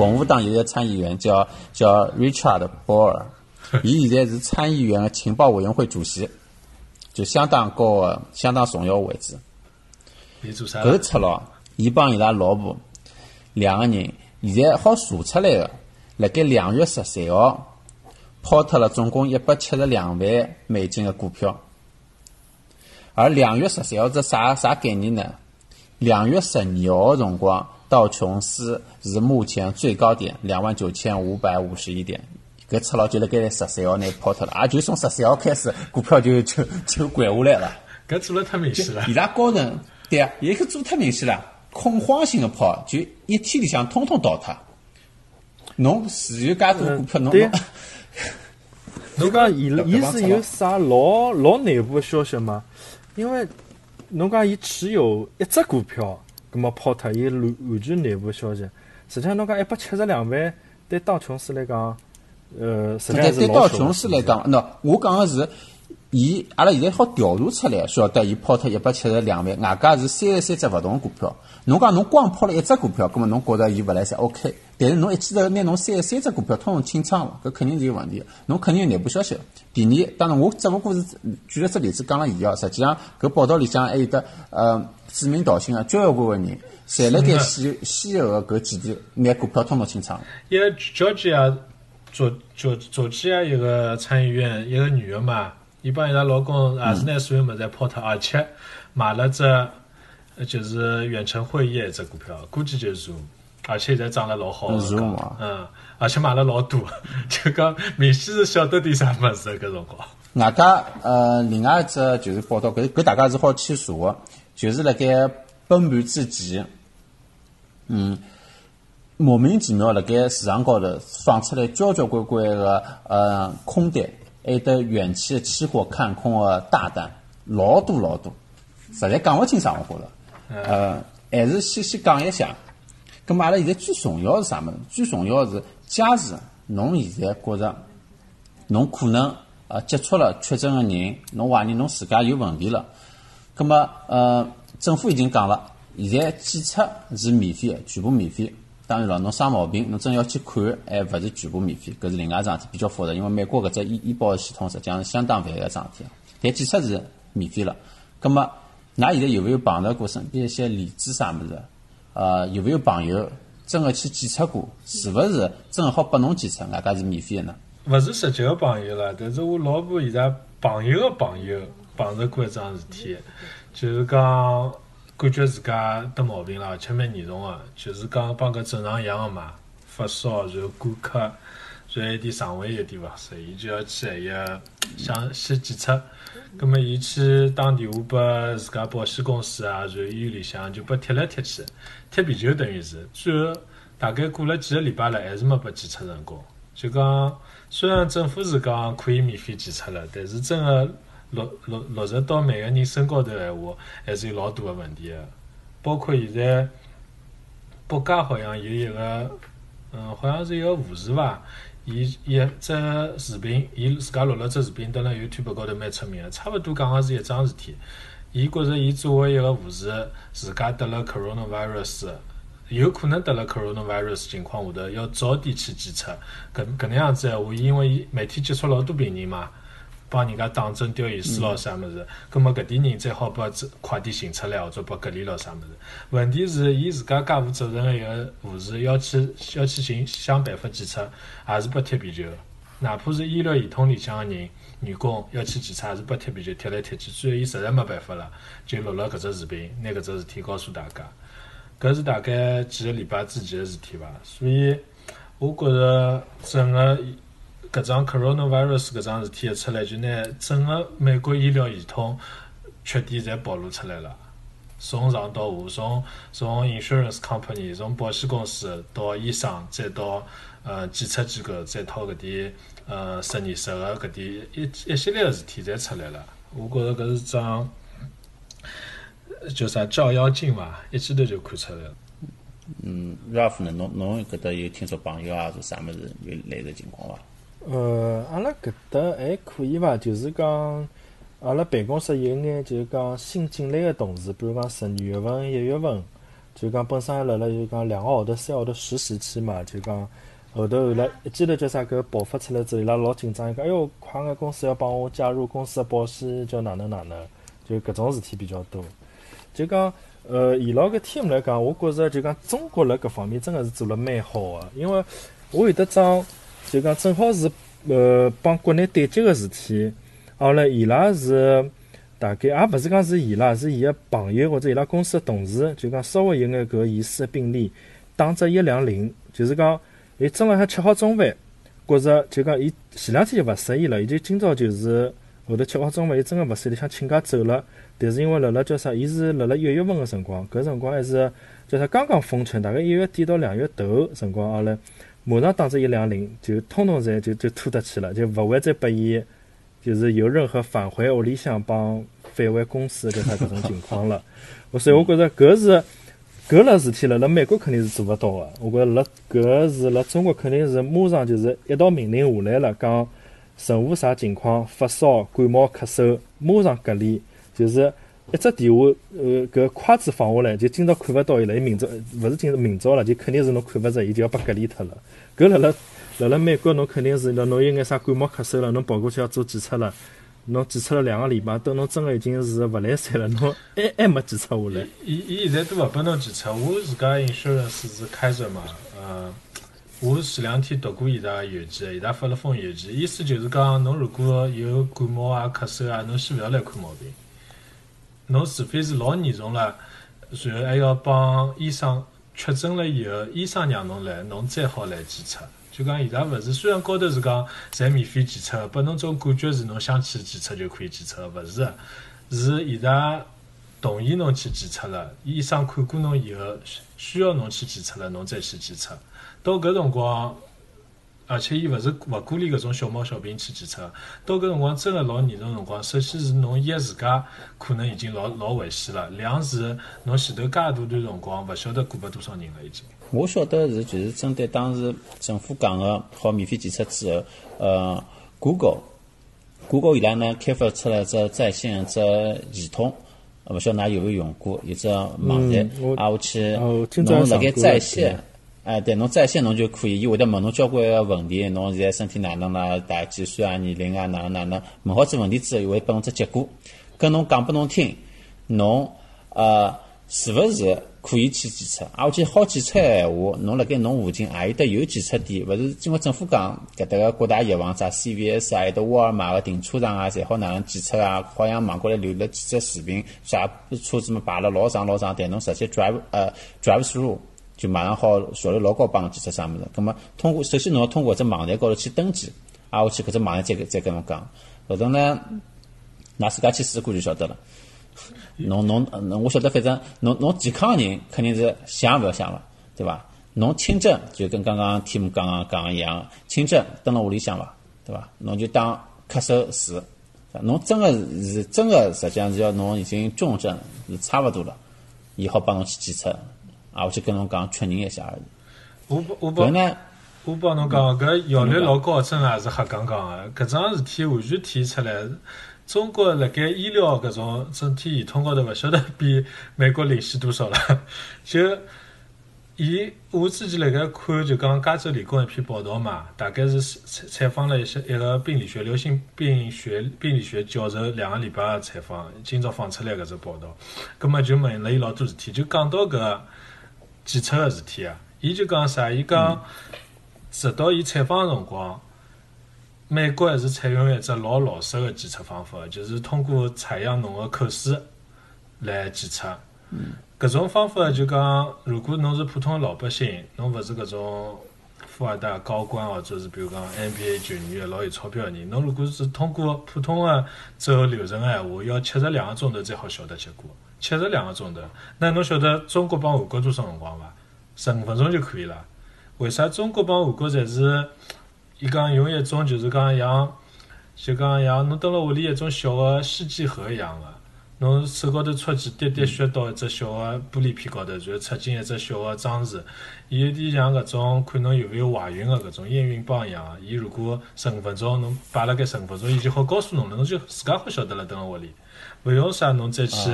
共和党有一个参议员叫叫 Richard 波尔，伊现在是参议员的情报委员会主席，就相当高的、相当重要的位置。伊做啥？搿出咯，伊帮伊拉老婆两个人，现在好查出来个，辣盖两月十三号抛脱了总共一百七十两万美金的股票。而两月十三号是啥啥概念呢？两月十二号辰光，道琼斯是目前最高点两万九千五百五十一点，搿出了就辣盖十三号内抛脱了，也就从十三号开始，股票就就就拐下来了。搿做了太明显了伊。拉高层对啊，也可做太明显了，恐慌性的抛，就一天里向通通倒脱。侬持有介多股票，侬对侬 侬讲伊伊是有啥老老内部的消息吗？因为侬讲伊持有一只股票，葛么抛脱，伊完完全内部消息。实际上侬讲一百七十两万，对道琼斯来讲，呃，实际上对道琼斯来讲，喏，我讲个是，伊阿拉现在好调查出来，晓得伊抛脱一百七十两万，外加是三十三只勿同的股票。侬讲侬光抛了一只股票，葛么侬觉着伊勿来三 OK，但是侬一记头拿侬三十三只股票统统清仓了，搿肯定是有问题的。侬肯定有内部消息。第二，当然我只不过是举了只例子讲了伊哦，实际上搿报道里向还有得呃指名道姓啊交关个人，侪辣盖先先后个搿几天拿股票通通清仓了。一个乔治亚佐佐佐治亚一个参议院，一个女个嘛，伊帮伊拉老公也是拿所有物事侪抛脱，而且买了只呃就是远程会议一只股票，估计就是 Zoom，而且现在涨了老好的。Zoom 啊嗯，而且买了老多，就讲明显是晓得点啥物事搿辰光。外加呃，另外一只就是报道，搿搿大家是好去查个，就是辣盖崩盘之前，嗯，莫名其妙辣盖市场高头放出来交交关关个呃空单，还有得远期的期货看空个大单，老多老多，实在讲勿清爽，我觉着，呃，还是先先讲一下。咁么阿拉现在最重要是啥物事？最重要是，假使侬现在觉着侬可能呃接触了确诊个人，侬怀疑侬自家有问题了，咁么呃政府已经讲了，现在检测是免费的，全部免费。当然了，侬生毛病，侬真要去看，还勿是全部免费，搿是另外桩事体，比较复杂。因为美国搿只医医保系统实际上是相当烦个桩事体，但检测是免费了。咁么，㑚现在有没有碰到过身边一些例子啥物事？呃，有没有朋友真个去检测过？是勿是真好拨侬检测，外加是免费的呢？勿是实际个朋友了，但是我老婆现在朋友个朋友碰着过一桩事体，就是讲感觉自家得毛病了，而且蛮严重个，就是讲帮搿正常一样个嘛，发烧，然后干咳，然后有点肠胃有点勿适，伊就要去一个想去检测。葛么，伊去打电话拨自家保险公司啊，然后医院里向就拨贴来贴去，贴皮球等于是，最后大概过了几个礼拜了，还是没拨检测成功。就讲，虽然政府是讲可以免费检测了，但是真个落落落实到每个人身高头闲话，还是有老大个问题个。包括现在北加好像有一个，嗯，好像是一个护士伐，伊一只视频，伊自家录了只视频，登了 YouTube 高头蛮出名个，差勿多讲个是一桩事体。伊觉着伊作为一个护士，自家得了 coronavirus，有可能得了 coronavirus 情况下头，要早点去检测。搿搿能样子闲话，因为伊每天接触老多病人嘛，帮人家打针、吊盐水咯啥物事，葛末搿点人再好把这快点寻出来或者把隔离咯啥物事。问题是，伊自家介负责任个一个护士，要去要去寻想办法检测，也是拨踢皮球。哪怕是医疗系统里向个人员工要去检测，也是拨踢皮球，踢来踢去。最后伊实在没办法了，就录了搿只视频，拿搿只事体告诉大家。搿是大概几个礼拜之前个事体伐，所以我觉着整个搿桩 coronavirus 搿桩事体一出来，就拿整个美国医疗系统缺点侪暴露出来了。从上到下，从从 insurance company，从保险公司到医生，再到呃检测机构，再到搿点呃实验室个搿点一一系列个事体侪出来了。我觉着搿是桩叫啥照妖镜伐，一记头就看出来了。嗯，Ralph 呢？侬侬搿搭有听说朋友啊，是啥物事有类似情况伐？呃，阿拉搿搭还可以伐？就是讲，阿拉办公室有眼就是讲新进来个同事，比如讲十二月份、一月份，就讲本身还辣辣就讲两个号头、三个号头实习期嘛，就讲后头后来一记头叫啥搿爆发出来之后，伊拉老紧张，伊讲哎哟，快眼公司要帮我加入公司的保险，叫哪能哪能，就搿种事体比较多。就讲呃，伊拉搿 team 来讲，我觉着就讲中国辣搿方面真个是做了蛮好个，因为我有得桩就讲正好是呃帮国内对接个事体，后来伊拉是大概也勿是讲是伊拉，是伊个朋友或者伊拉公司个同事，就讲稍微有眼搿疑似个病例，打只一两零，就是讲伊正辣海吃好中饭，觉着就讲伊前两天就勿适意了，伊就今朝就是后头吃好中饭，伊真个勿适意，想请假走了。但是因为辣辣叫啥，伊是辣辣一月份个辰光，搿辰光还是叫啥刚刚封城，大概一月底到两月头辰光，后来马上打只一两零，就通通侪就就拖得去了，就勿会再拨伊就是有任何返回屋里向帮返回公司搿啥搿种情况了。所以我觉着搿是搿类事体了辣美国肯定是做勿到个，我觉着辣搿是辣中国肯定是马上就是一道命令下来了，讲任何啥情况，发烧、感冒、咳嗽，马上隔离。就是一只电话，呃，搿筷子放下来，就今朝看勿到伊了。伊明朝勿是今朝明朝了，就肯定是侬看勿着，伊就要被隔离脱了。搿辣辣辣辣美国，侬肯定是，侬有眼啥感冒咳嗽了，侬跑过去要做检测了，侬检测了两个礼拜，等侬真个已经是勿来三了，侬还还没检测下来。伊伊现在都勿拨侬检测，我自家 insurance 是开着嘛，呃，我前两天读过伊拉邮件，伊拉发了封邮件，意思就是讲，侬如果有感冒啊、咳嗽啊，侬先勿要来看毛病。侬除非是老严重了，然后还要帮医生确诊了以后，医生让侬来，侬再好来检测。就讲伊拉勿是，虽然高头是讲侪免费检测，拨侬种感觉是侬想去检测就可以检测，勿是，是伊拉同意侬去检测了，医生看过侬以后，需要侬去检测了，侬再去检测。到搿辰光。而且伊勿是勿鼓励搿种小猫小病去检测，到搿辰光真个老严重辰光，首先是侬一自家可能已经老老危险了，两是侬前头介大段辰光勿晓得过拨多少人了已经。我晓得是就是针对当时政府讲个好免费检测之后，呃，Google Google 伊拉呢开发出来只在线只系统，勿晓得㑚有没有用过？一只网站，啊，我去侬辣盖在线。哎，对，侬在线侬就可以，伊会得问侬交关个问题，侬现在身体哪能啦，大几岁啊，年龄啊，哪能哪能？问好这问题之后，伊会拨侬只结果，跟侬讲拨侬听，侬呃是勿是可以去检测？而且好检测个闲话，侬辣盖侬附近也有得有检测点，勿是？因为政府讲搿搭个各大药房，啥 CVS 啊，有得沃尔玛个停车场啊，侪好哪能检测啊？好像网高头留了几只视频，啥车子嘛排了老长老长，但侬直接 drive 呃 drive through。就马上好效率老高，帮侬检测啥物事。咁么通过首先侬要通过只网站高头去登记，啊，我去搿只网站再再跟侬讲。后头呢，㑚自家去试过就晓得了。侬侬侬，我晓得，反正侬侬健康人肯定是想也勿要想了，对伐？侬轻症就跟刚刚 Tim 刚刚讲一样，轻症蹲辣屋里向伐，对伐？侬就当咳嗽试。侬真个是真个，实际上是要侬已经重症是差勿多了，伊好帮侬去检测。啊，我就跟侬讲确认一下而已。我我帮我帮侬讲，搿效率老高，真个是瞎讲讲个。搿桩事体完全体现出来，中国辣盖医疗搿种整体系统高头，勿晓得比美国领先多少了。就伊，我之前辣盖看，就讲加州理工一篇报道嘛，大概是采采访了一些一个病理学、流行病学病理学教授两个礼拜个采访，今朝放出来搿只报道，葛末就问了伊老多事体，就讲到搿。检测个事体啊，伊就讲啥？伊讲直到伊采访个辰光，美国还是采用一只老老实个检测方法，就是通过采样侬个口水来检测。搿种方法就讲，如果侬是普通老百姓，侬勿是搿种富二代、高官，或者是比如讲 NBA 球员老有钞票个人，侬如果是通过普通个走流程个闲话，要七十两个钟头才好晓得结果。七十两个钟头，那侬晓得中国帮韩国多少辰光伐？十五分钟就可以了。为啥中国帮韩国侪是？伊讲用一种就是讲像，就讲像侬蹲辣屋里一种小个试剂盒一样个，侬手高头戳几滴滴血到一只小个玻璃片高头，然后插进一只小个装置，伊有点像搿种看侬有勿有怀孕个搿种验孕棒一样个。伊如果十五分钟侬摆辣盖十五分钟，伊就好告诉侬了，侬就自家好晓得了蹲辣屋里，勿用啥侬再去。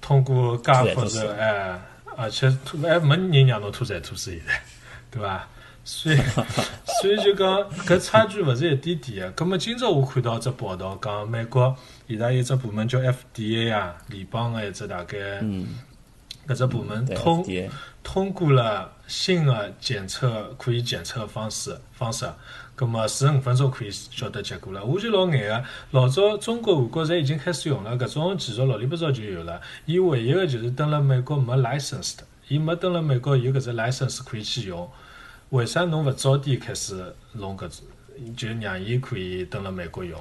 通过加或者哎，而且吐还没人让侬吐三吐四现在，对伐？所以 所以就讲搿差距勿是一点点个。葛末今朝我看到只报道讲，美国伊拉有只部门叫 FDA 啊，联邦个一只大概，搿只部门通通过了新的检测可以检测方式方式，葛么四十五分钟可以晓得结果了。我就老眼个，老早中国、韩国侪已经开始用了，搿种技术老里八早就有了。伊唯一个就是登了美国没 license 的，伊没登了美国有搿只 license 可以去用。为啥侬勿早点开始弄搿只，就让伊可以登了美国用？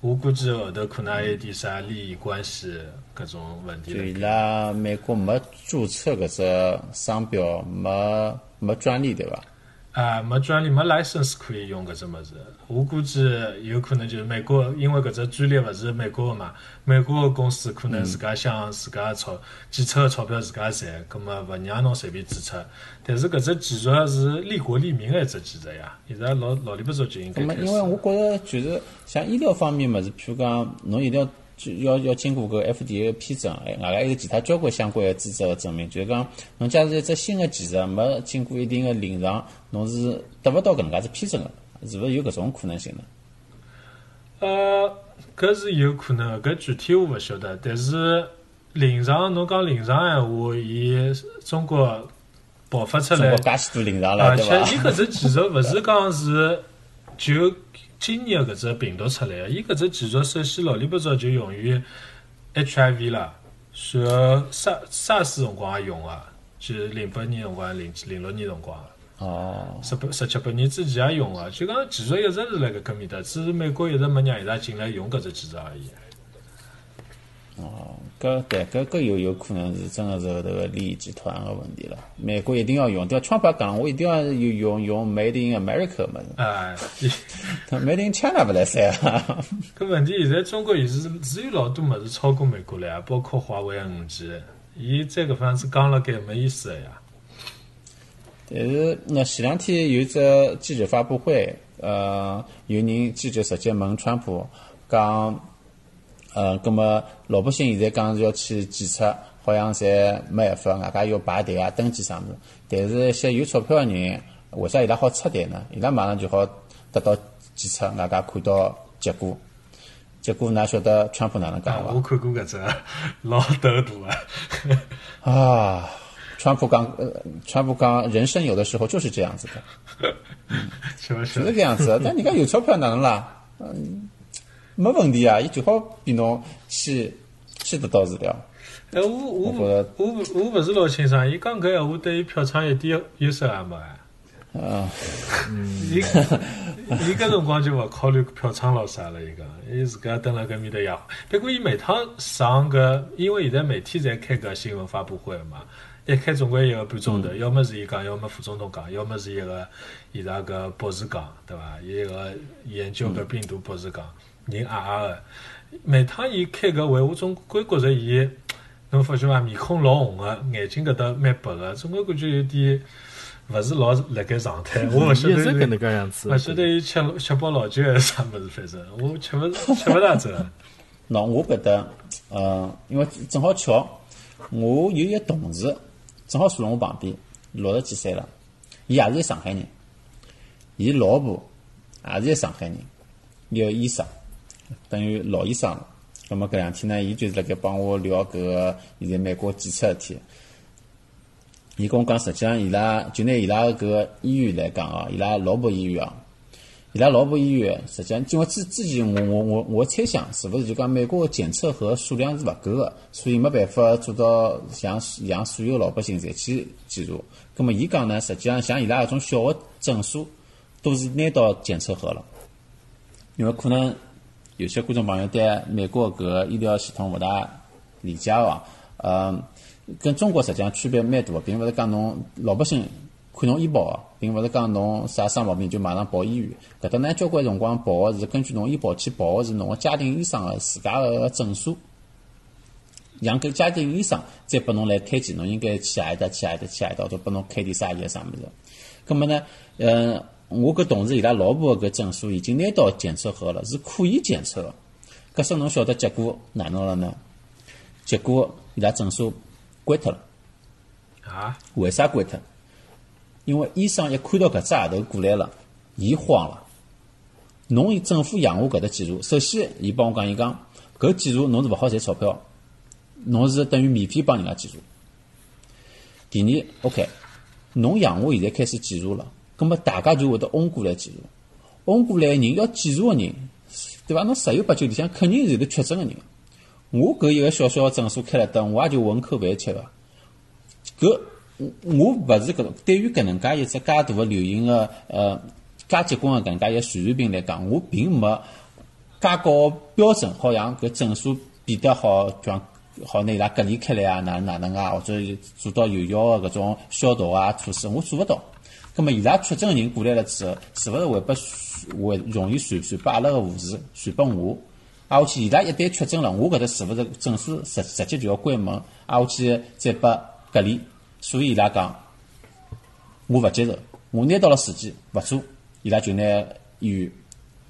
我估计后头可能还有点啥利益关系搿种问题就伊。拉美国没注册搿只商标，没没专利对伐？啊，没专利没 license 可以用搿只物事，我估计有可能就是美国，因为搿只专利勿是美国个嘛，美国个公司可能自家想自家钞检测个钞票自家赚，葛末勿让侬随便注册。但是搿只技术是利国利民个一只技术呀，现在老老里八早就应该开始。因为我觉着就是像医疗方面物事，譬如讲，侬一定要就要要经过搿 FDA 的批准，哎，外加还有其他交关相关个资质的证明。就是讲，侬假如一只新个技术没经过一定个临床，侬是得勿到搿能介子批准个，是勿是有搿种可能性呢？呃，搿是有可能的，搿具体我勿晓得。但是临床，侬讲临床闲话，伊中国爆发出来中国，介许多临床了，对而且伊？搿只技术勿是讲是就今年搿只病毒出来个，伊搿只技术首先老里八早就用于 HIV 了，随后 SARS 辰光也用个，就是零八年辰光、零零六年辰光。哦，十八、十七八年之前也用个，就讲技术一直是辣搿搿面搭，只是美国一直没让伊拉进来用搿只技术而已。哦，搿对搿搿有有可能是真的是后头个利益集团个问题了。美国一定要用，对伐？川普也讲，我一定要用用用 Made in America 物事哎，，Made in China 勿来三啊。搿问题现在中国也是是有老多物事超过美国了呀，包括华为五 G，伊在搿方子讲了该没意思个呀。但是那前两天有一只记者发布会，呃，有人记者直接问川普讲，呃，葛么老百姓现在讲是要去检测，好像侪没办法，外加要排队啊、登记啥物事。但是一些有钞票个人，为啥伊拉好出台呢？伊拉马上就好得到检测，外加看到结果。结果㑚晓得川普哪能讲啊，伐我？看过搿只，老头大个。啊，川普讲，呃，川普讲，人生有的时候就是这样子的。是勿就是是搿样子，但人家有钞票哪能啦？嗯，没问题啊，伊最好比侬去去得到治疗。哎，我我我我勿是老清爽，伊讲搿闲话对于票仓一点优势也没哎。嗯，伊伊搿辰光就勿考虑票仓咾啥了，伊讲，伊自家蹲辣搿面搭也。不过伊每趟上搿，因为现在每天侪开搿新闻发布会嘛，一开总归一个半钟头，要么是伊讲，要么副总统讲，要么是一个伊拉搿博士讲，对伐？伊一个研究搿病毒博士讲，人矮矮个。每趟伊开搿会，我总归觉着伊，侬发觉伐？面孔老红个，眼睛搿搭蛮白个，总归感觉有点勿是老辣盖状态。我勿晓得是搿能介样子勿。晓得伊吃吃饱老酒还是啥物事，反正我吃勿吃勿大着。喏，我搿搭，呃，因为正好巧，我有一个同事正好坐辣我旁边，六十几岁了，伊也是个上海人，伊老婆也是个上海人，一个医生，等于老医生了。咁么搿两天呢，伊就是辣盖帮我聊搿个现在美国检测事体。伊跟我讲，实际上伊拉就拿伊拉搿个医院来讲啊，伊拉老婆医院啊，伊拉老婆医院实际上，因为之之前我我我我猜想，是不是就讲美国的检测盒数量是勿够的，所以没办法做到像让所有老百姓侪去检查。咁么伊讲呢，实际上像伊拉搿种小个诊所，都是拿到检测盒了，因为可能有些观众朋友对美国搿个医疗系统勿大理解哦，呃，跟中国实际上区别蛮大，并勿是讲侬老百姓看侬医保，并勿是讲侬啥生毛病就马上跑医院。搿搭呢，交关辰光跑个是根据侬医保去跑个是侬个家庭医生个自家个诊所，让搿家庭医生再拨侬来推荐，侬应该去何里搭去何里搭去何里搭，或者拨侬开点啥药啥物事。葛末呢，呃，我搿同事伊拉老婆个搿诊所已经拿到检测盒了，是可以检测个。搿时侬晓得结果哪能了呢？结果伊拉诊所关脱了。啊，为啥关脱？因为医生一看到搿只鞋头过来了，伊慌了。侬政府养我搿只技术，首先伊帮我讲，伊讲搿技术侬是勿好赚钞票，侬是等于免费帮人家技术。第二，OK，侬养我现在开始技术了，葛末大家就会得嗡过来技术，嗡过来人要技术个人，对伐？侬十有八九里向肯定是有得确诊个人。我搿一个小小个诊所开了得，我也就混口饭吃伐。搿我勿是搿种，对于搿能介一只介大个流行个呃介结棍个搿能介一个传染病来讲，我并没介高个标准，好像搿诊所变得好像好拿伊拉隔离开来啊，哪哪能啊，或者做到有效个搿种消毒啊措施，我做勿到。葛末伊拉确诊个人过来了之后，是勿是会拨会容易传传拨阿拉个护士，传拨我？挨下去伊拉一旦确诊了，我搿搭是勿是诊所直直接就要关门？挨下去再拨隔离？所以伊拉讲，我勿接受，我拿到了时间勿做，伊拉就拿医院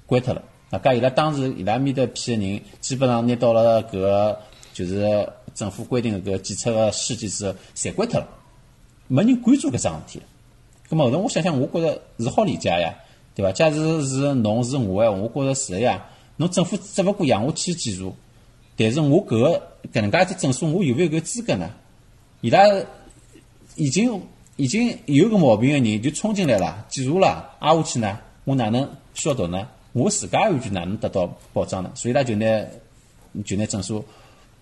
关脱了。那搿伊拉当时伊拉面搭批个人，基本上拿到了搿就是政府规定个搿检测个试剂之后，侪关脱了，没人关注搿桩事体。咁么后头我想想，我觉着是好理解呀，对伐？假如是侬是我闲话，我觉着是呀。侬政府只勿过让我去检查，但是我搿个搿能介只诊所，我有没有搿资格呢？伊拉已经已经有个毛病个人就冲进来了，检查了，挨下去呢，我哪能消毒呢？我自家安全哪能得到保障呢？所以，他就拿就拿诊所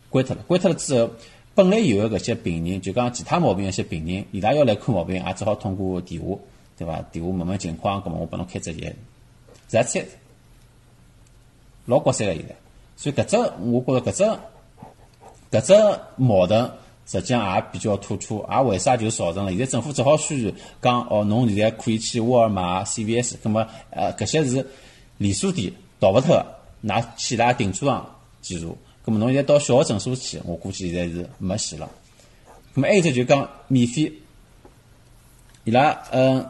关脱了。关脱了之后，本来有个搿些病人，就讲其他毛病一些病人，伊拉要来看毛病，也只好通过电话，对伐？电话问问情况，搿么我帮侬开只药。再再老国三个现在，所以搿只我觉着搿只搿只矛盾实际上也比较突出，也为啥就造成了现在政府只好宣传讲哦，侬现在可以去沃尔玛、CVS，葛么呃搿些是连锁店逃勿脱个，㑚去伊拉停车场记住，葛么侬现在到小学诊所去，我估计现在是没戏了。葛么还有只就讲免费，伊拉嗯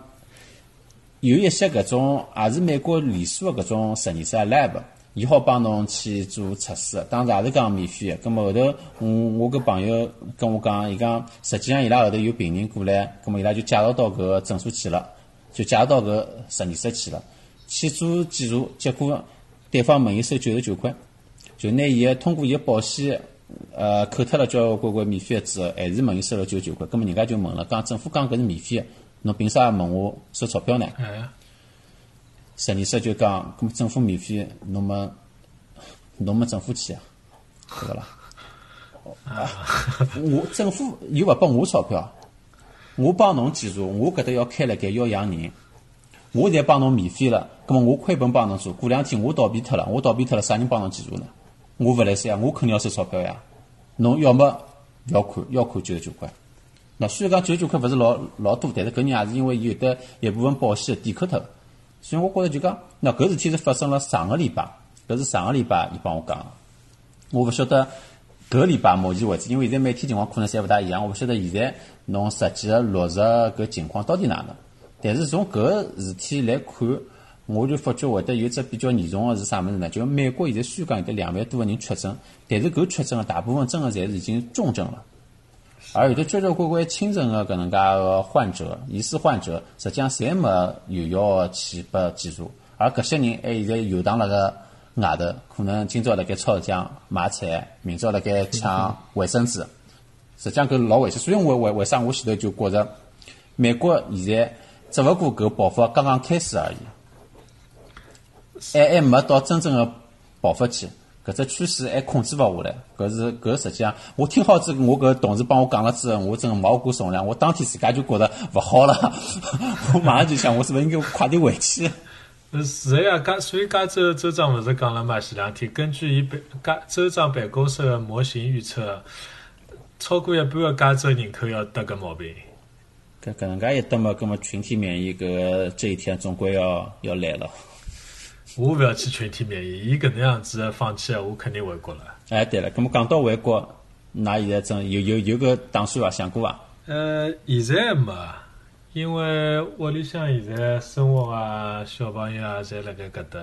有一些搿种也是美国连锁个搿种实验室 lab。伊好帮侬去做测试，当时也是讲免费个。咁么后头，我我个朋友跟我讲，伊讲实际上伊拉后头有病人过来，咁么伊拉就介绍到搿个诊所去了，就介绍到搿实验室去了，去做检查，结果对方问伊收九十九块，就拿伊个通过伊个保险，呃，扣脱了交关关免费个之后，还是问伊收了九十九块。葛么人家就问了，讲政府讲搿是免费个，侬凭啥问我收钞票呢？哎，实验室就讲，葛么政府免费，侬么侬么政府去啊，对勿啦？啊，我政府又勿拨我钞票，我帮侬记住，我搿搭要开了盖要养人，我现在帮侬免费了，葛么我亏本帮侬做，过两天我倒闭脱了，我倒闭脱了，啥人帮侬记住呢？我勿来三呀，我肯定要收钞票呀。侬要么勿要看，要看九十九块。那虽然讲九十九块勿是老老多，但是搿人也是因为伊有得一部分保险抵扣脱。所以我觉着就讲，那搿事体是发生了上个礼拜，搿是上个礼拜伊帮我讲个。我勿晓得搿礼拜目前为止，因为现在每天情况可能侪勿大一样，我勿晓得现在侬实际个落实搿情况到底哪能。但是从搿事体来看，我就发觉会得有只比较严重个是啥物事呢？就美国现在虽讲有得两万多个人确诊，但是搿确诊个大部分真个侪是已经重症了。而有的交交关关轻症个搿能介个患者、疑似患者，实际上侪没有效个去拨记住，而搿些人还现在游荡辣个外头，可能今朝辣盖超市江买菜，明朝辣盖抢卫生纸，实际上搿老危险。所以我为为啥我前头就觉着，美国现在只勿过搿爆发刚刚开始而已，还还没到真正个爆发期。搿只趋势还控制勿下来，搿是搿实际上，我听好之后，我搿同事帮我讲了之后，我真个毛骨悚然，我当天自家就觉着勿好了，我马上就想，我是勿是应该快点回去？呃是个呀，加所以加州州长勿是讲了嘛？前两天根据伊办加州长办公室个模型预测，超过一半个加州人口要得搿毛病。搿搿能介一得嘛，搿么群体免疫搿这一天总归要要来了。我勿要去群体免疫，伊搿能样子放弃，我肯定回国了。哎，对了，搿么讲到回国，㑚现在真有有有个打算伐？想过伐？呃，现在没，因为屋里向现在生活啊，小朋友啊，侪辣盖搿搭。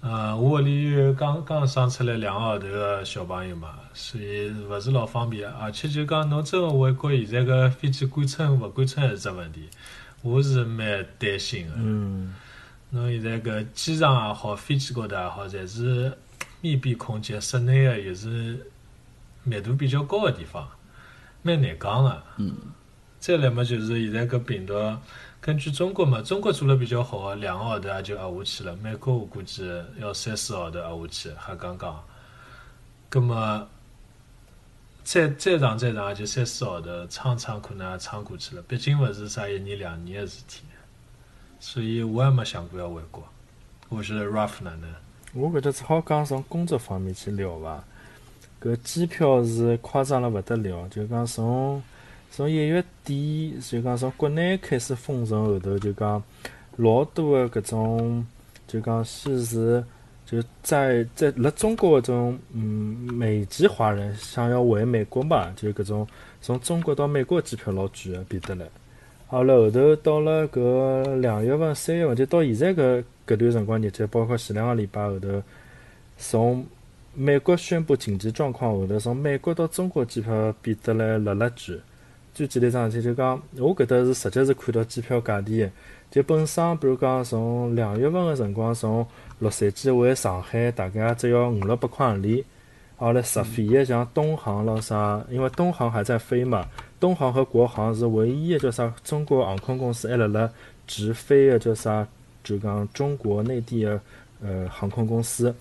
呃，我屋里有刚刚生出来两个号头个小朋友嘛，所以勿是老方便，而且就讲侬真个回国，现在个飞机关乘勿关乘是只问题，我是蛮担心个。嗯，侬现在搿机场也好，飞机高头也好，侪是密闭空间，室内个又是密度比较高个地方，蛮难讲个。嗯。再来嘛，就是现在搿病毒，根据中国嘛，中国做了比较好个，两个号头也就压下去了。美国我估计要三四号头压下去，还刚刚。葛么再再长再长，也就三四号头，撑撑可能也撑过去了。毕竟勿是啥一年两年个事体，所以我也没想过要回国。我是 rough 哪能？我搿搭只好讲从工作方面去聊伐。搿机票是夸张了勿得了，就讲从从一月底就讲从国内开始封城后头，就讲老多个搿种就讲西是就在在辣中国搿种嗯美籍华人想要回美国嘛，就搿种从中国到美国机票老贵个变得来。好了后头到了搿两月份、三月份，就到现在搿搿段辰光日节，包括前两个礼拜后头，从美国宣布紧急状况后头，从美国到中国机票变得来辣辣贵。最简单桩事体就讲，我搿搭是直接是看到机票价钿个。就本身，比如讲从两月份个辰光，从洛杉矶回上海，大概只要五六百块行钿。后来直飞个像东航咯啥，因为东航还在飞嘛，东航和国航是唯一个叫啥中国航空公司还辣辣直飞个叫啥，就讲中国内地个呃航空公司，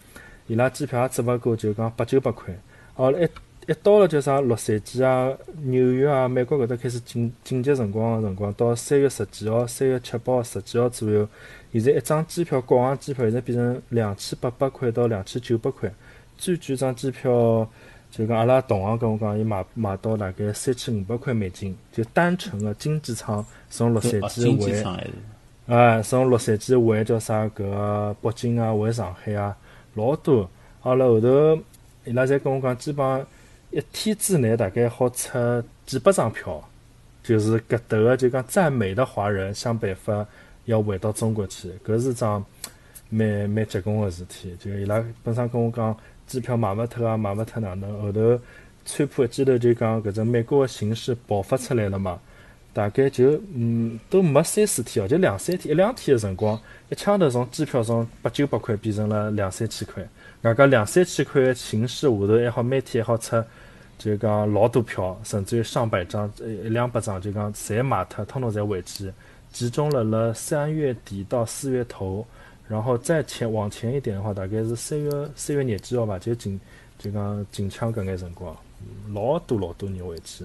伊拉机票也只勿过就讲八九百块。后来一一到了叫啥洛杉矶啊、纽约啊、美国搿搭开始紧紧急辰光个辰光，到三月十几号、三月七八号、十几号左右，现在一张机票国航机票现在变成两千八百块到两千九百块。最贵张机票就讲阿拉同行跟我讲，伊买买到大概三千五百块美金，就单程个经济舱从洛杉矶回，哎，从洛杉矶回叫啥搿北京啊，回上海啊，老多。阿拉后头伊拉侪跟我讲，基本上一天之内大概好出几百张票，就是搿搭个就讲在美的华人想办法要回到中国去，搿是桩蛮蛮结棍个事体。就伊拉本身跟我讲。机票买勿脱啊，买勿脱哪能？后头川普一记头就讲搿只美国个形势爆发出来了嘛，大概就嗯都没三四天哦，就两三天一两天个辰光，一枪头从机票从八九百块变成了两三千块。外加两三千块个形势下头还好每天还好出，就讲老多票，甚至于上百张、一两百张，就讲侪卖脱，统统侪回去，集中了辣三月底到四月头。然后再前往前一点的话，大概是三月三月廿几号吧，就近就讲近腔搿眼辰光，老多老多人回去。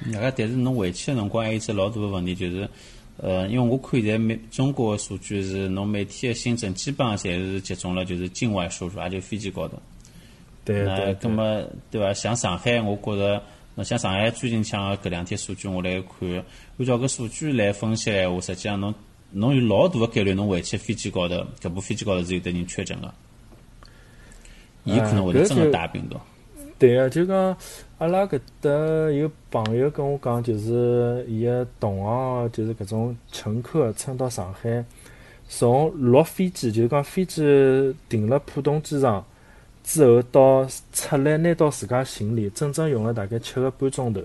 那个，但是侬回去个辰光还有只老大个问题，就是，呃，因为我看现在每中国个数据是，侬每天个新增基本上侪是集中了，就是境外输入，也就飞机高头。对对。那，么对伐？像上海，我觉着，侬像上海最近抢搿两天数据，我来看，按照搿数据来分析闲话，实际上侬。侬有老大个概率，侬回去飞机高头，搿部飞机高头是有得人确诊个，伊可能会得真个带病毒。对啊，就讲阿拉搿搭有朋友跟我讲，就是伊个同行，就是搿种乘客乘到上海，从落飞机，就是讲飞机停了浦东机场之后，到出来拿到自家行李，整整用了大概七个半钟头，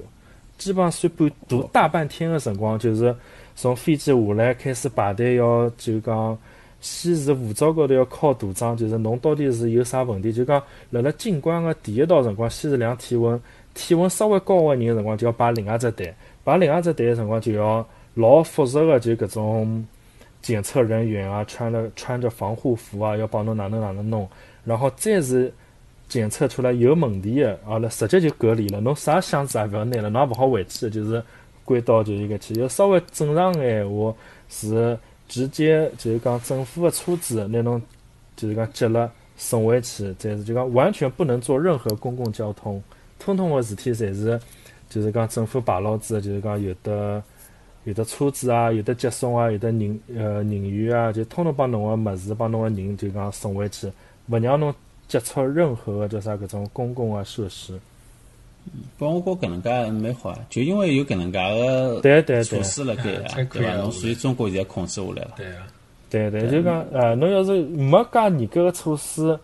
基本上算半大大半天个辰光，就是。从飞机下来开始排队，要就讲先是护照高头要敲图章，就是侬到底是有啥问题？就讲辣辣进关个第一道辰光，先是量体温，体温稍微高个人个辰光就要排另外只队，排另外只队个辰光就要老复杂个就搿种检测人员啊，穿了穿着防护服啊，要帮侬哪能哪能弄，然后再是检测出来有问题个，阿拉直接就隔离了，侬啥箱子也勿要拿了，侬也勿好回去，就是。轨道就应该去，要稍微正常闲话是直接就是讲政府的车子拿侬，就是讲接了送回去，再是就讲完全不能坐任何公共交通，通通个事体侪是就是讲政府排牢子，就是讲有的有的车子啊，有的接送啊，有的人呃人员啊，就通通帮侬个物事帮侬个人就讲送回去，勿让侬接触任何个叫啥搿种公共个设施。帮我觉搿能介蛮好啊，就因为有搿能介个对对措施辣盖啊，对伐？侬所以中国现在控制下来了。对啊。对对，就讲呃，侬要是没介严格个措施，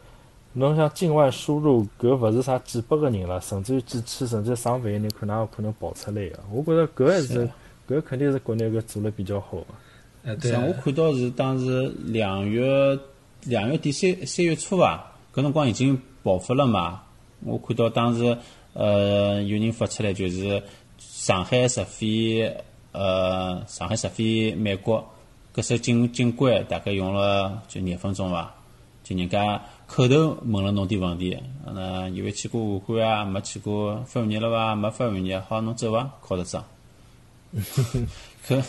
侬想境外输入，搿勿是啥几百个人了，甚至于几千，甚至上万个人，可能也可能跑出来个。我觉着搿还是搿肯定是国内搿做了比较好个。哎，对，像我看到是当时两月两月底三三月初伐，搿辰光已经爆发了嘛。我看到当时呃有人发出来就是上海直飞呃上海直飞美国，搿艘进进关大概用了就廿分钟伐，就人家口头问了侬点问题，那有没去过武汉啊？没去过，发完热了伐？没发完热，好侬走伐？考得上。可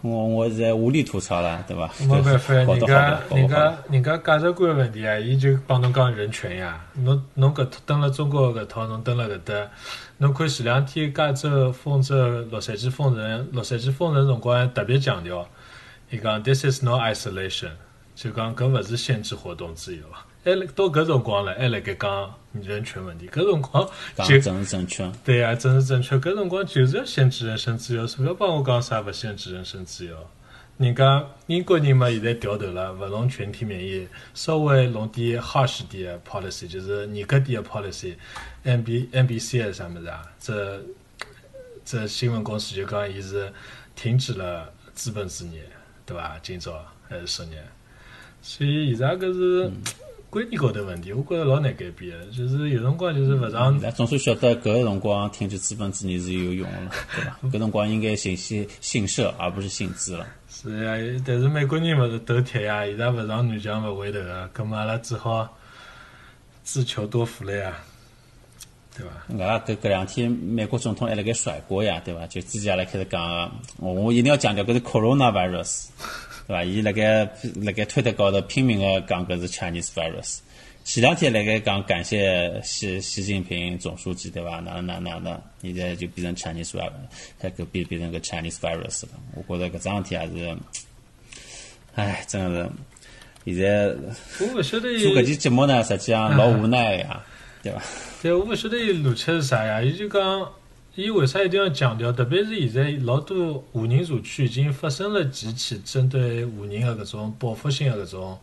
我我现在无力吐槽了，对伐？没办法，搞人家人家人家价值观问题啊，伊就帮侬讲人权呀。侬侬搿登了中国搿套，侬登了搿搭，侬看前两天加州封州、洛杉矶封城，洛杉矶封城辰光还特别强调，伊讲 This is no isolation，就讲搿勿是限制活动自由。还辣到搿辰光了，还辣盖讲人权问题，搿辰光 就讲政治正确。对呀、政治正确。搿辰光就是要限制人身自由，勿要帮我讲啥勿限制人身自由。人家英国人嘛，现在调头了，勿弄群体免疫，稍微弄点 harsh 点的 policy，就是严格点的 policy。M B M B C 是啥物事啊？这这新闻公司就讲伊是停止了资本主义，对伐？今朝还是昨日，所以现在搿是观念高头问题，我觉着老难改变的。就是有辰光就是勿让那总算晓得搿个辰光听取资本主义是有用的了，对吧？搿辰光应该信息信社而不是信资了。是呀，但是美国人勿是头铁呀，伊拉勿上南墙勿回头个，葛末阿拉只好自求多福了呀，对伐？搿搿搿两天美国总统还辣盖甩锅呀，对伐？就之前阿拉开始讲个，我我一定要强调搿是 corona virus，对伐？伊辣盖辣盖推特高头拼命个讲搿是 Chinese virus。前两天辣盖讲感谢习习近平总书记，对伐？哪能哪能哪能，现在就变成 Chinese virus，还搿变变成个 Chinese virus 了。我觉着搿桩事体也是，唉，真个是现在我勿晓得做搿期节目呢，实际上老无奈个呀，对伐？对，我勿晓得伊逻辑是啥呀？伊就讲，伊为啥一定要强调？特别是现在老多华人社区已经发生了几起针对华人的搿种报复性的搿种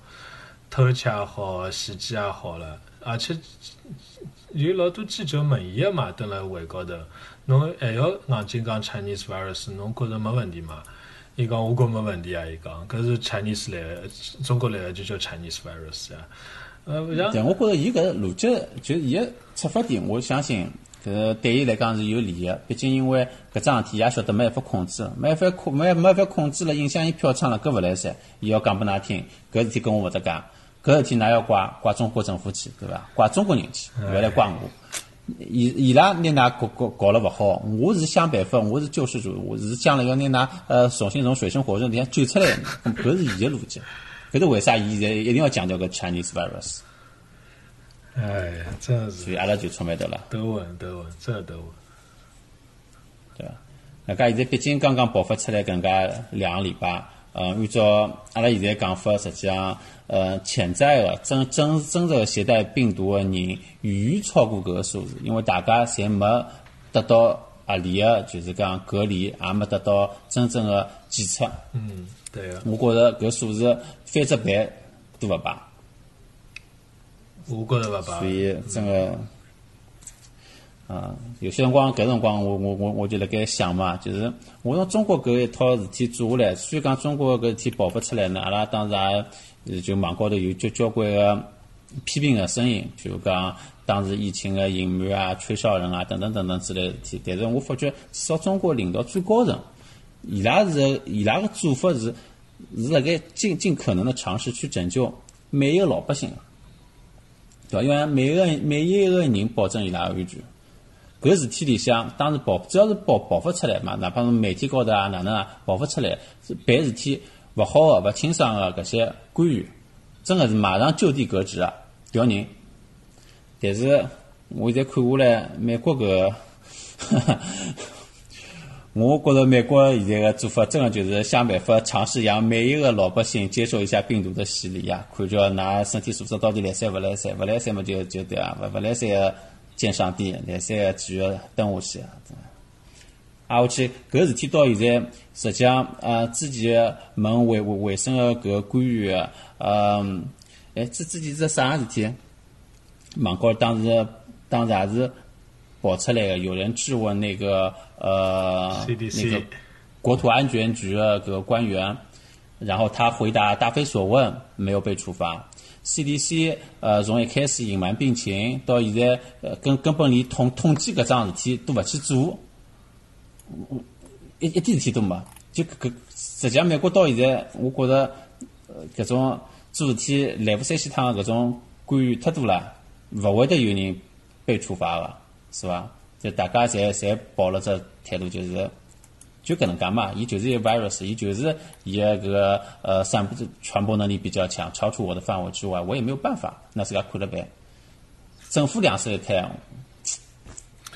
偷窃也好、袭击也好了，而且有老多记者问伊个嘛，蹲辣会高头，侬还要硬劲讲 Chinese virus，侬觉着没问题嘛？伊讲我觉没问题啊，伊讲搿是 Chinese 来的，中国来的就叫 Chinese virus 啊。呃，勿像但，我觉着伊搿逻辑就伊个出发点，我相信搿对伊来讲是有利个。毕竟因为搿桩事体也晓得没办法控制，没办法控没没办法控制了，影响伊票仓了，搿勿来三。伊要讲拨㑚听，搿事体跟我勿搭界，搿事体㑚要怪怪中国政府去，对伐？怪中国人去，勿要来怪我。伊伊拉拿㑚搞搞搞了勿好，我是想办法，我是救世主，我是将来要拿㑚呃重新从水深火热里向救出来。搿是伊个逻辑，搿是为啥伊现在一定要强调搿 Chinese virus？哎呀，真的是所以阿拉就出眉头了，斗稳斗稳，真的斗稳。对伐？那家现在毕竟刚刚爆发出来搿能介两个礼拜，呃，按照阿拉现在讲法，实际上，呃，潜在的真真真正携带病毒的人远远超过搿个数字，因为大家侪没得到合理的，就是讲隔离，也没得到真正的检测。嗯，对个，我觉着搿数字翻只倍都勿摆。我觉着勿罢所。以真个，啊，有些辰光搿辰光我我我我就辣盖想嘛，就是我从中国搿一套事体做下来，虽然讲中国搿事体爆发出来呢，阿拉当时也就网高头有交交关个批评个声音，譬如讲当时疫情个隐瞒啊、吹哨人啊等等等等之类事体，但是我发觉至少中国领导最高层，伊拉是伊拉个做法是是辣盖尽尽可能的尝试去拯救每一个老百姓。对伐？因为每个每一个人保证伊拉安全。搿事体里向，当时爆只要是爆爆发出来嘛，哪怕是媒体高头啊哪能啊爆发出来，办事体勿好个、勿清爽个搿些官员，真个是马上就地革职啊，调人。但是我现在看下来，美国搿，我觉着美国现在个做法，真个就是想办法尝试让每一个老百姓接受一下病毒的洗礼呀，看叫㑚身体素质到底来三勿来三，勿来三嘛就就对啊，勿勿来三个见上帝，来三个继续蹲下去啊。真的挨下去搿事体到现在，实际上呃，之前问卫卫卫生个搿官员，呃，哎，之之前是啥事体？网高当时当时也是爆出来个，有人质问那个呃 CDC 那个国土安全局的个官员，然后他回答答非所问，没有被处罚。CDC 呃，从一开始隐瞒病情，到现在呃根根本连统统计搿桩事体都勿去做，一一点事体都没。就搿搿实际上美国到现在，我觉着呃搿种做事体来无三西趟的搿种官员太多了，勿会得有人被处罚个，是伐？就大家侪侪抱了只态度，就是就搿能介嘛。伊就是一 virus，伊就是伊个搿个呃散布传播能力比较强，超出我的范围之外，我也没有办法，那自家看了办。政府两手一摊，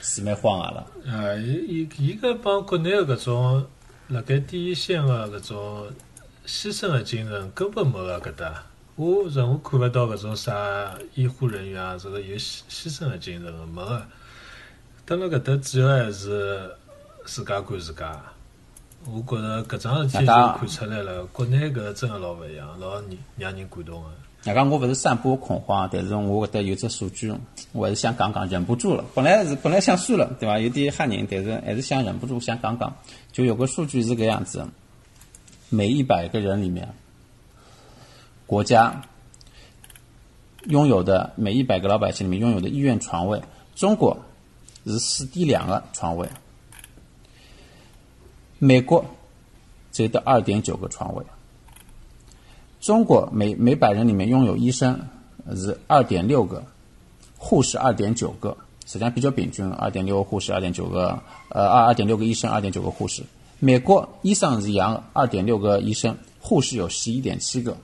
是蛮慌个了。啊，伊伊伊个帮国内个搿种辣盖第一线个搿种牺牲个精神根本没个搿搭。我任何看勿到搿种啥医护人员啊，这个有牺牺牲个精神个没个。蹲辣搿搭主要还是自家管自家。我觉着搿桩事体就看出来了，国内搿真个老勿一样，老让让人感动个。外加我勿是散播恐慌，但是我搿搭有只数据，我还是想讲讲，忍不住了。本来是本来想算了，对伐？有点吓人，但是还是想忍不住想讲讲。就有个数据是搿样子：每一百个人里面，国家拥有的每一百个老百姓里面拥有的医院床位，中国是四点两个床位，美国只有二点九个床位。中国每每百人里面拥有医生是二点六个，护士二点九个，实际上比较平均，二点六个护士，二点九个呃二二点六个医生，二点九个护士。美国医生是一样，二点六个医生，护士有十一点七个。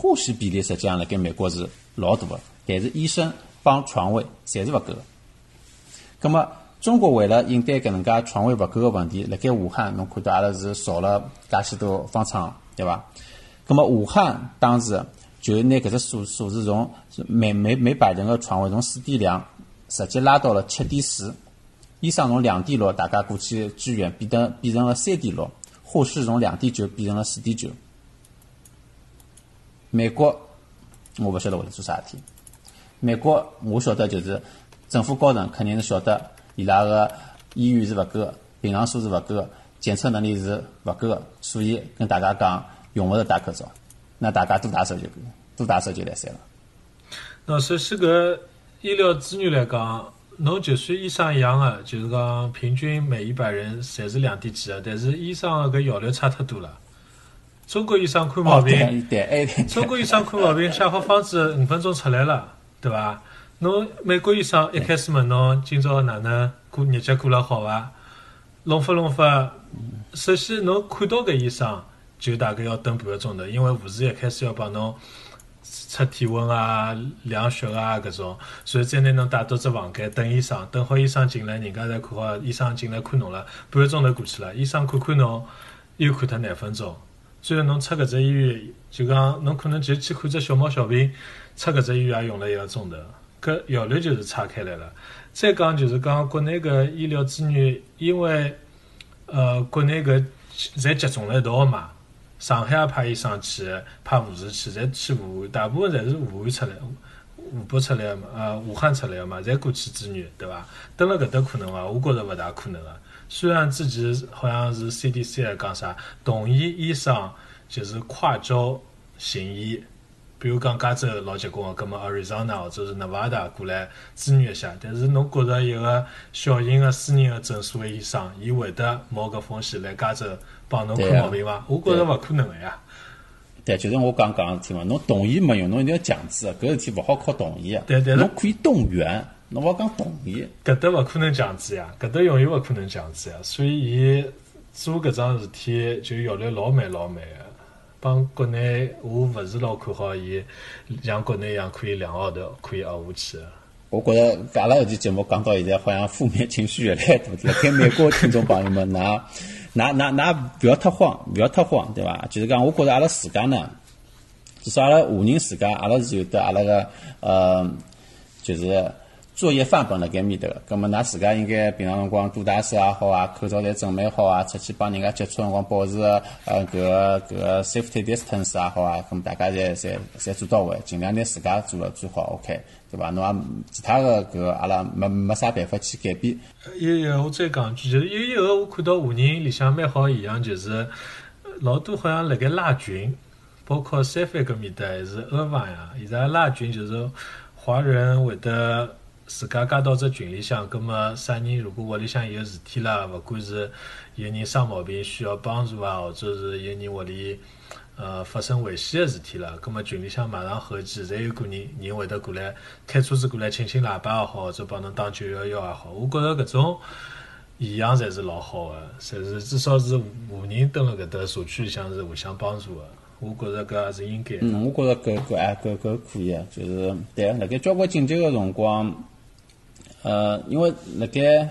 护士比例实际上辣盖美国是老大的，但是医生帮床位侪是勿够的。咁么，中国为了应对搿能介床位勿够个问题，辣盖武汉侬看到阿拉是造了介许多方舱，对伐？咁么武汉当时就拿搿只数数字从每每每百人个床位从四点两，直接拉到了七点四。医生从两点六大家过去支援，变成变成了三点六，护士从两点九变成了四点九。美国我勿晓得会得做啥事体。美国我晓得就是政府高层肯定是晓得伊拉个医院是勿够个，病床数是勿够个，检测能力是勿够个，所以跟大家讲用勿着戴口罩，那大家多打手就多打手就来三了。那首先搿医疗资源来讲，侬就算医生一样个，就是讲平均每一百人侪是两点几个，但是医生个搿效率差太多了。中国医生看毛病，中国医生看毛病写好方子五分钟出来了，对伐？侬美国医生一开始问侬今朝哪能过日脚过了好伐？弄法弄法，首先侬看到搿医生就大概要等半个钟头，因为护士一开始要帮侬测体温啊、量血啊搿种，所以再拿侬带到只房间等医生，等好医生进来，人家才看好医生进来看侬了，半个钟头过去了，医生看看侬又看脱廿分钟。最后侬出搿只医院，就讲侬可能就去看只小毛小病，出搿只医院也用了一个钟头，搿效率就是差开来了。再讲就是讲国内搿医疗资源，因为呃国内搿侪集中了一道个嘛，上海也派医生去，派护士去，侪去武汉，大部分侪是武汉出来，湖北出来个嘛，呃武汉出来个嘛，侪过去支援，对伐？蹲辣搿搭可能伐？我觉着勿大可能个。虽然自己好像是 CDC 来讲啥，同意医生就是跨州行医，比如讲加州老结棍个，葛末 Arizona 或者是 Nevada 过来支援一下。但是侬觉着一个小型个私人个诊所个医生，伊会得冒搿风险来加州帮侬看毛病伐？我觉着勿可能个呀。对，就是我刚讲个事体嘛，侬同意没用，侬一定要强制个，搿事体勿好靠同意个。对对侬可以动员，侬勿好讲同意。搿搭勿可能强制呀，搿搭永远勿可能强制呀，所以伊做搿桩事体就效率老慢老慢个。帮国内我勿是老看好伊像国内一样可以两个号头可以熬下去个。我觉着阿拉搿期节目讲到现在，好像负面情绪越来越多。辣盖美国听众朋友们，㑚㑚㑚㑚勿要太慌，勿要太慌，对伐？就是讲，我觉着阿拉自家呢，至少阿拉华人自家，阿拉是有得阿拉个呃，就是作业范本辣盖面搭个，葛末㑚自家应该平常辰光多打手也好啊，口罩侪准备好啊，出去帮人家接触辰光保持呃搿个搿个 safety distance 也好啊，葛末大家侪侪侪做到位，尽量拿自家做了最好，OK，对伐？侬也其他个搿阿拉没没啥办法去改变。有有，我再讲句，就是有一个我看到华人里向蛮好现象，就是老多好像辣盖拉群，包括三藩搿面搭还是欧方呀，现在拉群就是华人会得自家加到只群里向，葛末啥人如果屋里向有事体啦，勿管是有人生毛病需要帮助啊，或者是有人屋里呃发生危险个事体啦，葛末群里向马上后期，侪有个人人会得过来开车子过来清清喇叭也好，或者帮侬打九幺幺也好，我觉着搿种现象侪是老好个，侪是至少是华人蹲辣搿搭社区里向是互相帮助个，我觉着搿也是应该的。嗯，我觉着搿搿哎搿搿可以啊，就是对，辣盖交关紧急个辰光，呃，因为辣盖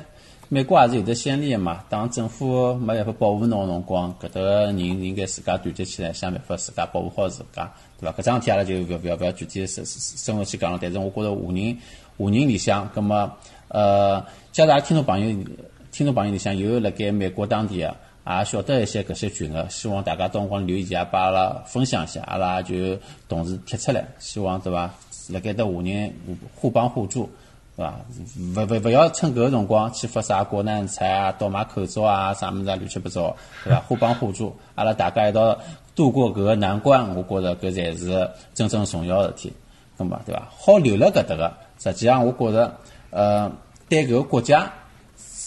美国也是有得先例个嘛，当政府没办法保护侬个辰光，搿搭人应该自家团结起来，想办法自家保护好自家，对伐？搿桩事体阿拉就勿勿要勿要具体深深入去讲了，但是我觉着华人华人里向，葛末呃，假如阿拉听众朋友听众朋友里向有辣盖美国当地个。也晓得一些搿些群个，希望大家到辰光留言也帮阿拉分享一下，阿拉也就同时贴出来，希望对伐？辣盖搭华人互互帮互助，对伐？勿勿勿要趁搿个辰光去发啥国难财啊、倒卖口罩啊、啥物事啊乱七八糟，对伐？互帮互助，阿拉大家一道度过搿个难关，我觉着搿才是真正重要个事体，葛末对伐？好留辣搿搭个，实际上我觉着，呃，对搿个国家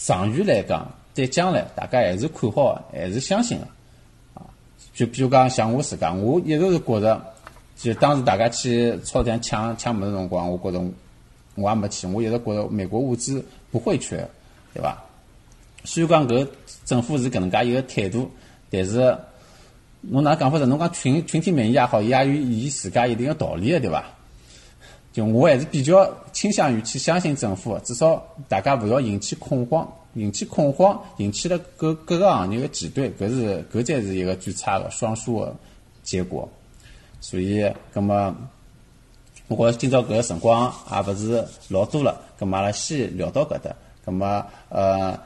长远来讲。对将来，大家还是看好，还是相信个，啊，就比如讲像我自家，我一直是觉着，就当时大家去超市抢抢物事辰光，我觉着我也没去，我一直觉着美国物资不会缺，对伐？虽然讲搿政府是搿能介一个态度，但是侬哪讲法子？侬讲群群体免疫也好，伊也有伊自家一定个道理个，对伐？就我还是比较倾向于去相信政府，至少大家勿要引起恐慌。引起恐慌，引起了各各个行业的挤兑，搿是搿才是一个最差的双输的结果。所以，葛么，我觉着今朝搿个辰光也勿是老多了，葛么阿拉先聊到搿搭。葛么，呃，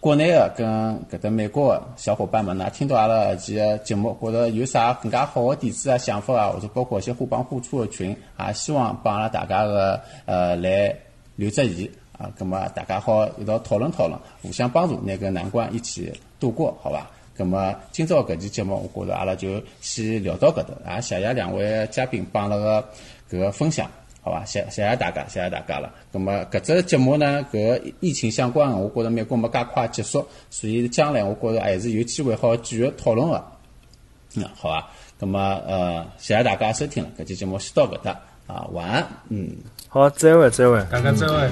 国内个跟搿搭美国个小伙伴们呢，听到阿拉搿期个节目，觉着有啥更加好的点子啊、想法啊，或者包括一些互帮互助的群，也希望帮阿拉大家个呃来留只言。啊，咁么大家好一道讨论讨论，互相帮助，拿个难关一起度过，好吧？咁么今朝搿期节目，我觉着阿拉就先聊到搿搭，啊，谢谢两位嘉宾帮阿拉个搿个分享，好吧？谢谢谢大家，谢谢大家了。咁么搿只节目呢，搿个疫情相关个，我觉着美国没介快结束，所以将来我觉着还是有机会好继续讨论个。嗯，好吧？咁么呃，谢谢大家收听了，搿期节目先到搿搭，啊，晚安，嗯。好，再会，再会。大家再会。